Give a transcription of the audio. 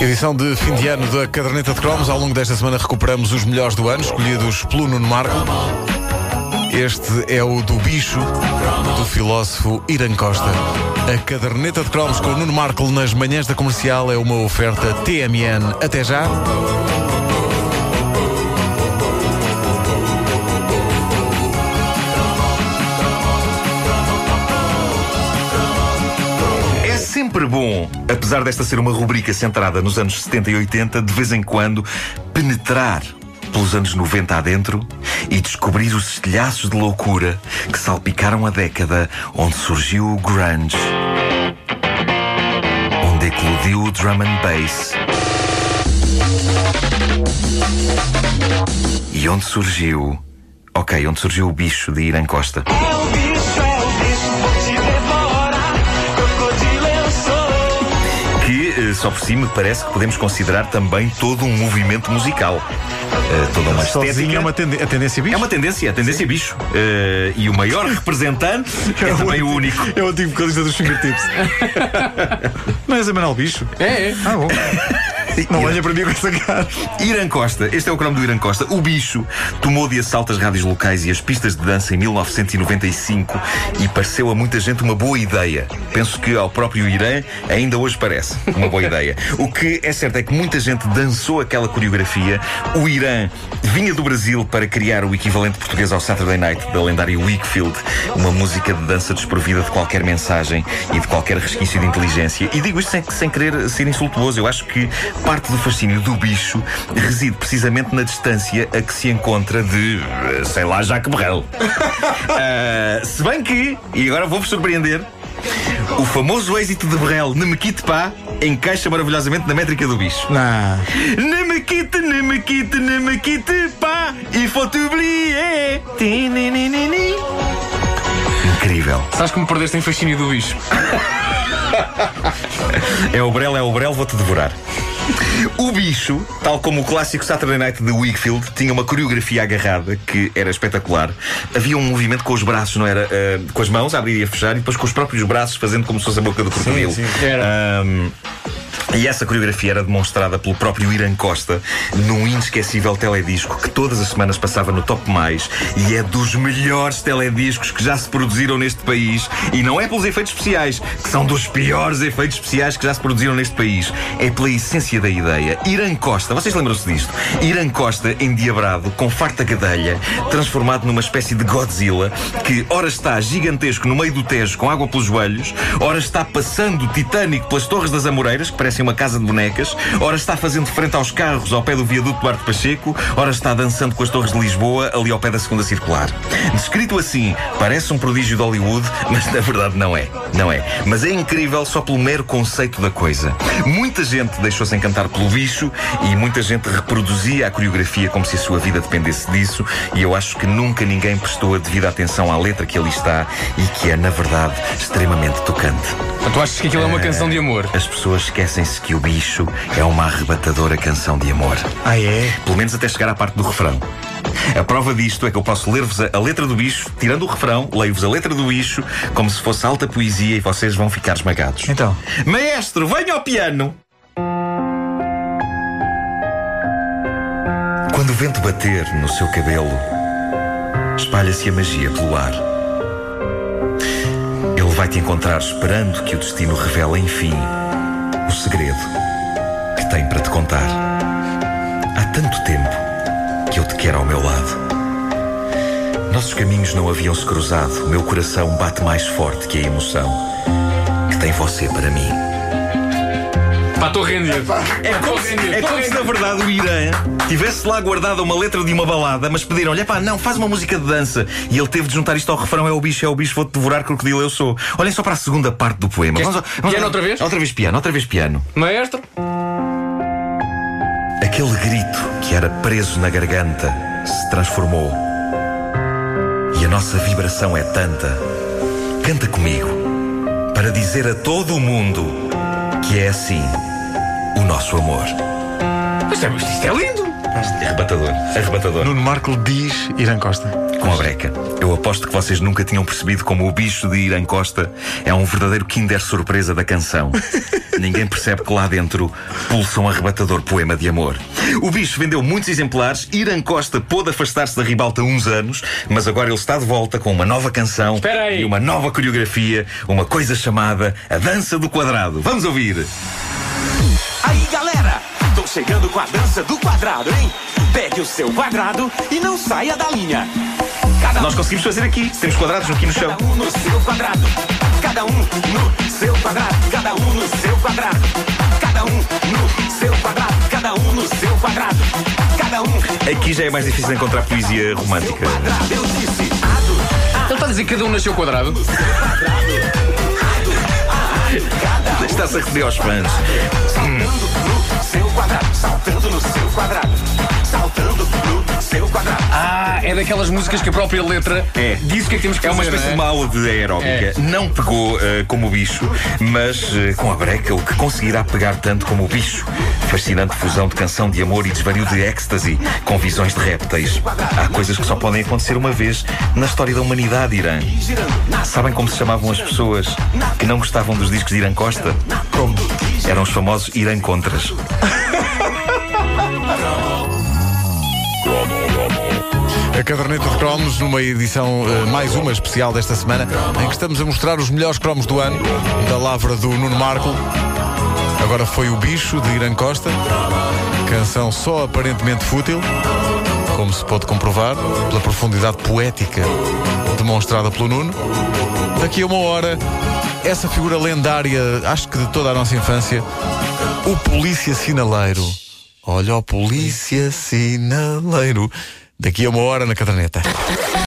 Edição de fim de ano da Caderneta de Cromos. Ao longo desta semana recuperamos os melhores do ano, escolhidos pelo Nuno Marco. Este é o do bicho, do filósofo Irã Costa. A Caderneta de Cromos com o Nuno Marco nas manhãs da comercial é uma oferta TMN. Até já. Sempre bom, apesar desta ser uma rubrica centrada nos anos 70 e 80, de vez em quando penetrar pelos anos 90 adentro e descobrir os estilhaços de loucura que salpicaram a década onde surgiu o grunge, onde eclodiu o drum and bass e onde surgiu, ok, onde surgiu o bicho de Irã Costa. Só por si me parece que podemos considerar também todo um movimento musical. Eh, toda uma Sozinho estética. é uma a tendência bicho. É uma tendência, a tendência bicho. Eh, e o maior representante é também o único. É o antigo vocalista dos fingertips. Não és a Manuel Bicho? É, é. Ah, bom. Não olha para mim com essa cara. Irã Costa, este é o cromo do Irã Costa. O bicho tomou de assalto as rádios locais e as pistas de dança em 1995 e pareceu a muita gente uma boa ideia. Penso que ao próprio Irã ainda hoje parece uma boa ideia. O que é certo é que muita gente dançou aquela coreografia. O Irã vinha do Brasil para criar o equivalente português ao Saturday Night da lendária Wakefield, uma música de dança desprovida de qualquer mensagem e de qualquer resquício de inteligência. E digo isto sem, sem querer ser insultuoso. Eu acho que parte do fascínio do bicho reside precisamente na distância a que se encontra de, eh, sei lá, Jacques Brel. Ah, se bem que, e agora vou-vos surpreender, o famoso êxito de Brel, Ne me quitte pas, encaixa maravilhosamente na métrica do bicho. Não. Ne me quitte, ne me quitte, ne me quitte pas, il faut oublier. Incrível. Sabes que me perdeste em fascínio do bicho? É o Brel, é o Brel, vou-te devorar. O bicho, tal como o clássico Saturday Night de Wakefield, tinha uma coreografia agarrada que era espetacular. Havia um movimento com os braços, não era? Ah, com as mãos, a abrir e a fechar, e depois com os próprios braços fazendo como se fosse a boca do crocodilo. sim. Era. Ahm, e essa coreografia era demonstrada pelo próprio Irã Costa num inesquecível teledisco que todas as semanas passava no Top Mais e é dos melhores telediscos que já se produziram neste país. E não é pelos efeitos especiais, que são dos piores efeitos especiais que já se produziram neste país. É pela essência da ideia. Irã Costa, vocês lembram-se disto? Irã Costa endiabrado, com farta gadelha, transformado numa espécie de Godzilla que ora está gigantesco no meio do Tejo com água pelos joelhos, ora está passando titânico pelas Torres das Amoreiras, que parecem uma casa de bonecas, ora está fazendo frente aos carros ao pé do viaduto Duarte Pacheco, ora está dançando com as Torres de Lisboa, ali ao pé da segunda circular. Descrito assim, parece um prodígio de Hollywood, mas na verdade não é. Não é. Mas é incrível só pelo mero conceito da coisa. Muita gente deixou-se encantar pelo bicho e muita gente reproduzia a coreografia como se a sua vida dependesse disso, e eu acho que nunca ninguém prestou a devida atenção à letra que ali está e que é, na verdade, extremamente tocante. Tu achas que aquilo é uma canção de amor? As pessoas esquecem-se que o bicho é uma arrebatadora canção de amor. Ah, é? Pelo menos até chegar à parte do refrão. A prova disto é que eu posso ler-vos a, letra do bicho, tirando o refrão, leio-vos a letra do bicho, como se fosse alta poesia e vocês vão ficar esmagados. Então. Maestro, venha ao piano! Quando o vento bater no seu cabelo, espalha-se a magia pelo ar. Ele vai te encontrar esperando que o destino revele, enfim, segredo que tem para te contar. Há tanto tempo que eu te quero ao meu lado. Nossos caminhos não haviam se cruzado. Meu coração bate mais forte que a emoção que tem você para mim. Pá, estou a render. É como, se, é como se, na verdade, o Irã tivesse lá guardado uma letra de uma balada, mas pediram-lhe, pá, não, faz uma música de dança. E ele teve de juntar isto ao refrão: é o bicho, é o bicho, vou-te devorar, crocodilo, eu sou. Olhem só para a segunda parte do poema. Queres piano outra vez? Outra vez piano, outra vez piano. Maestro? Aquele grito que era preso na garganta se transformou. E a nossa vibração é tanta. Canta comigo para dizer a todo o mundo que é assim o nosso amor. Mas isto é lindo. Arrebatador. Arrebatador. Nuno Marco diz Irã Costa. Com a breca. Eu aposto que vocês nunca tinham percebido como o bicho de Irã Costa é um verdadeiro Kinder surpresa da canção. Ninguém percebe que lá dentro pulsa um arrebatador poema de amor. O bicho vendeu muitos exemplares, Irã Costa pôde afastar-se da ribalta uns anos, mas agora ele está de volta com uma nova canção e uma nova coreografia, uma coisa chamada A Dança do Quadrado. Vamos ouvir! Aí galera, chegando com a dança do quadrado, hein? Pegue o seu quadrado e não saia da linha. Cada Nós conseguimos fazer aqui. Temos quadrados aqui no chão. Cada um no seu quadrado. Cada um no seu quadrado. Cada um no seu quadrado. Cada um no seu quadrado. Cada um no seu quadrado. Cada um Aqui já é mais difícil encontrar poesia romântica. quadrado. Eu disse ado, Ele está a dizer que cada um nasceu quadrado. Está-se a referir aos fãs. no seu quadrado. Saltando no seu quadrado. Saltando no seu quadrado. Ah, é daquelas músicas que a própria letra É. diz o que é que temos que É uma fazer. espécie de não uma aula de aeróbica. É. Não pegou eh, como o bicho, mas eh, com a breca, o que conseguirá pegar tanto como o bicho. Fascinante fusão de canção de amor e desvario de êxtase com visões de répteis. Há coisas que só podem acontecer uma vez na história da humanidade, Irã. Sabem como se chamavam as pessoas que não gostavam dos discos de Irã Costa? Como? Eram os famosos Irã Contras. Caderneta de cromos numa edição eh, mais uma especial desta semana em que estamos a mostrar os melhores cromos do ano da lavra do Nuno Marco. Agora foi o bicho de Irã Costa, canção só aparentemente fútil, como se pode comprovar pela profundidade poética demonstrada pelo Nuno. Daqui a uma hora, essa figura lendária, acho que de toda a nossa infância, o polícia sinaleiro. Olha o polícia sinaleiro. Daqui a uma hora na caderneta.